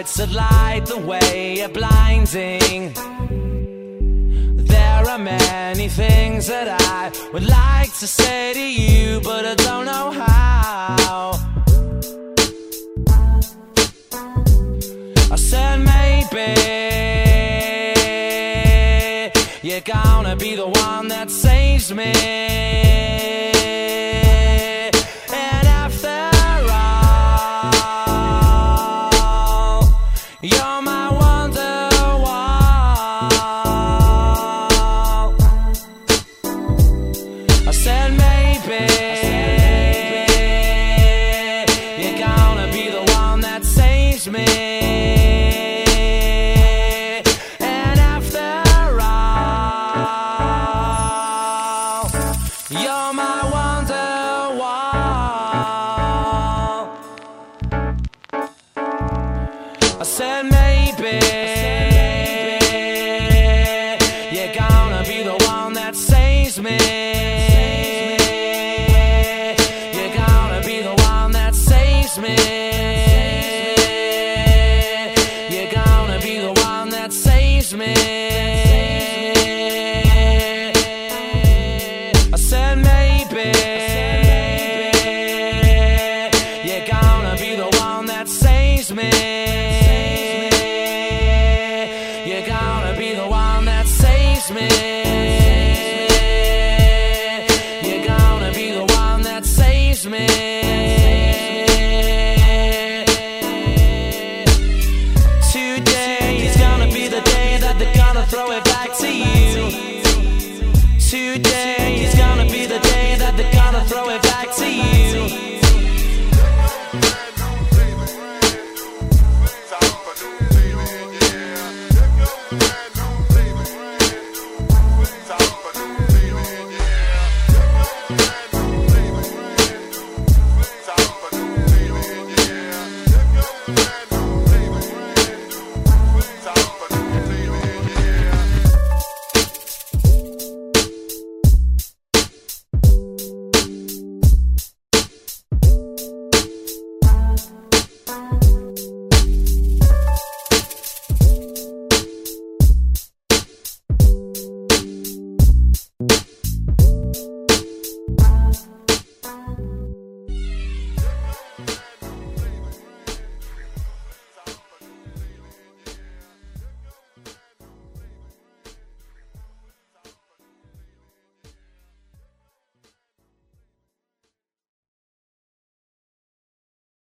Lights that light the way are blinding. There are many things that I would like to say to you, but I don't know how. I said maybe you're gonna be the one that saves me. Me. saves me. I said maybe you're gonna be the one that saves me. You're gonna be the one that saves me. You're gonna be the one that saves me today.